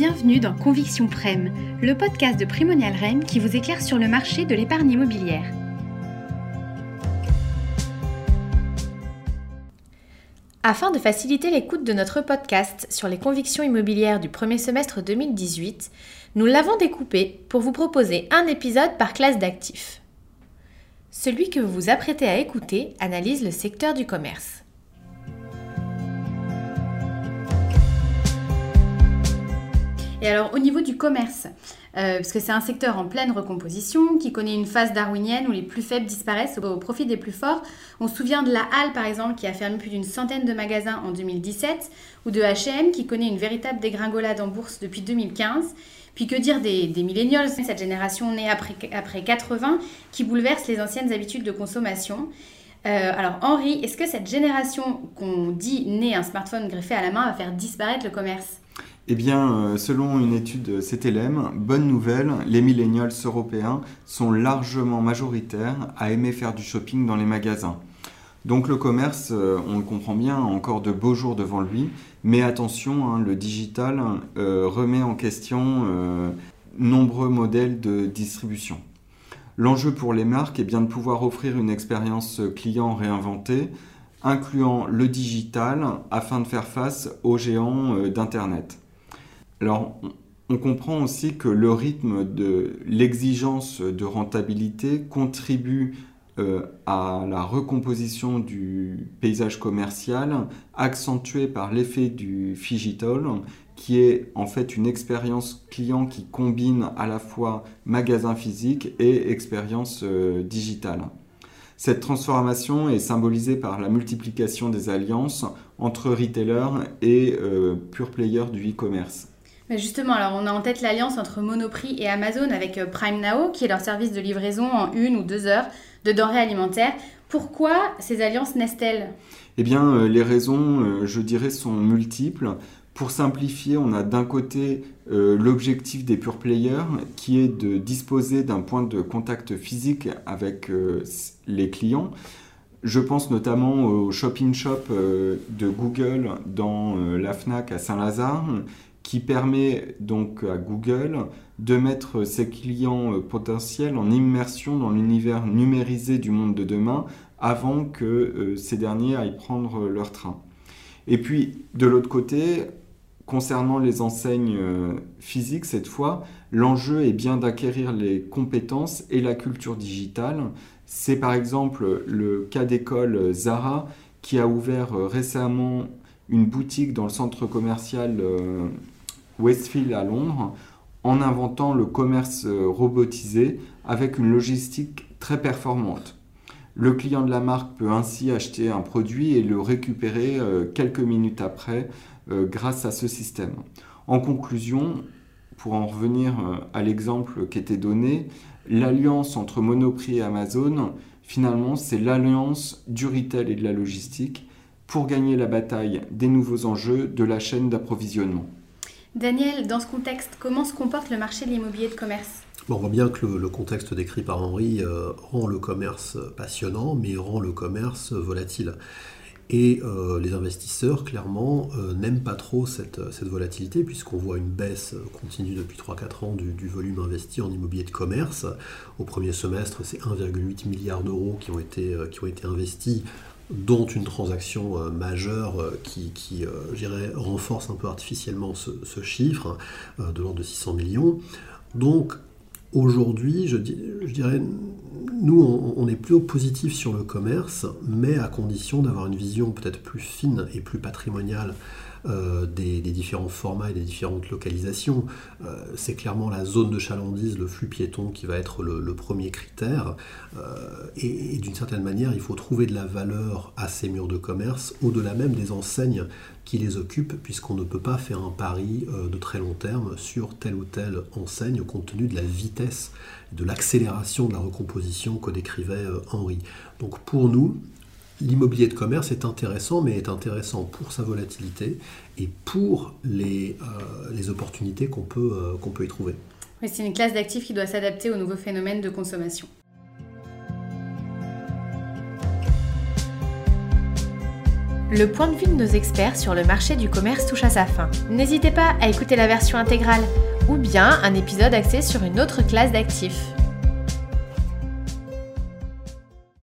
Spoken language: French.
Bienvenue dans Conviction Prem, le podcast de Primonial Rem qui vous éclaire sur le marché de l'épargne immobilière. Afin de faciliter l'écoute de notre podcast sur les convictions immobilières du premier semestre 2018, nous l'avons découpé pour vous proposer un épisode par classe d'actifs. Celui que vous vous apprêtez à écouter analyse le secteur du commerce. Et alors au niveau du commerce, euh, parce que c'est un secteur en pleine recomposition, qui connaît une phase darwinienne où les plus faibles disparaissent au, profit des plus forts. On se souvient de la Halle par exemple qui a fermé plus d'une centaine de magasins en 2017, ou de H&M qui connaît une véritable dégringolade en bourse depuis 2015. Puis que dire des, des cette génération née après, après 80, qui bouleverse les anciennes habitudes de consommation. Euh, alors Henri, est-ce que cette génération qu'on dit née un smartphone greffé à la main va faire disparaître le commerce? Eh bien, euh, selon une étude CTLM, bonne nouvelle, les millennials européens sont largement majoritaires à aimer faire du shopping dans les magasins. Donc le commerce, euh, on le comprend bien, a encore de beaux jours devant lui, mais attention, hein, le digital euh, remet en question nombreux modèles de distribution. L'enjeu pour les marques est bien de pouvoir offrir une expérience client réinventée, incluant le digital, afin de faire face aux géants d'Internet. Alors, on comprend aussi que le rythme de l'exigence de rentabilité contribue euh, à la recomposition du paysage commercial, accentué par l'effet du Figital, qui est en fait une expérience client qui combine à la fois magasin physique et expérience euh, digitale. Cette transformation est symbolisée par la multiplication des alliances entre retailers et euh, pure players du e-commerce justement, alors on a en tête l'alliance entre Monoprix et Amazon avec euh, Prime Now, qui est leur service de livraison en une ou deux heures de denrées alimentaires. Pourquoi ces alliances naissent-elles? Eh bien, euh, les raisons, euh, je dirais, sont multiples. Pour simplifier, on a d'un côté l'objectif des pure players qui est de disposer d'un point de contact physique avec les clients. Je pense notamment au shopping shop de Google dans la FNAC à Saint-Lazare qui permet donc à Google de mettre ses clients euh, potentiels en immersion dans l'univers numérisé du monde de demain avant que euh, ces derniers aillent prendre leur train. Et puis, de l'autre côté, concernant les enseignes euh, physiques, cette fois, l'enjeu est bien d'acquérir les compétences et la culture digitale. C'est par exemple le cas d'école Zara qui a ouvert récemment une boutique dans le centre commercial Westfield à Londres en inventant le commerce euh, robotisé avec une logistique très performante. Le client de la marque peut ainsi acheter un produit et le récupérer euh, quelques minutes après euh, grâce à ce système. En conclusion, pour en revenir à l'exemple qui était donné, l'alliance entre Monoprix et Amazon, finalement, c'est l'alliance du retail et de la logistique pour gagner la bataille des nouveaux enjeux de la chaîne d'approvisionnement. Daniel, dans ce contexte, comment se comporte le marché de l'immobilier de commerce? On voit bien que le, contexte décrit par Henri euh, rend le commerce passionnant, mais rend le commerce volatile. Et euh, les investisseurs, clairement, euh, n'aiment pas trop cette, volatilité, puisqu'on voit une baisse continue depuis 3-4 ans du, volume investi en immobilier de commerce. Au premier semestre, c'est 1,8 milliard d'euros qui, ont été, qui ont été investis dont une transaction euh, majeure euh, qui, qui euh, renforce un peu artificiellement ce, chiffre de l'ordre de 600 millions. Donc aujourd'hui, je, dirais, nous, on, est plus positif sur le commerce, mais à condition d'avoir une vision peut-être plus fine et plus patrimoniale euh, des, différents formats et des différentes localisations. Euh, c'est clairement la zone de chalandise, le flux piéton qui va être le, premier critère. Euh, et, d'une certaine manière, il faut trouver de la valeur à ces murs de commerce, au-delà même des enseignes qui les occupent, puisqu'on ne peut pas faire un pari de très long terme sur telle ou telle enseigne, compte tenu de la vitesse, de l'accélération de la recomposition que décrivait Henri. Donc pour nous, l'immobilier de commerce est intéressant, mais est intéressant pour sa volatilité et pour les, euh, les opportunités qu'on peut, euh, qu'on peut y trouver. c'est une classe d'actifs qui doit s'adapter aux nouveaux phénomènes de consommation. Le point de vue de nos experts sur le marché du commerce touche à sa fin. N'hésitez pas à écouter la version intégrale ou bien un épisode axé sur une autre classe d'actifs.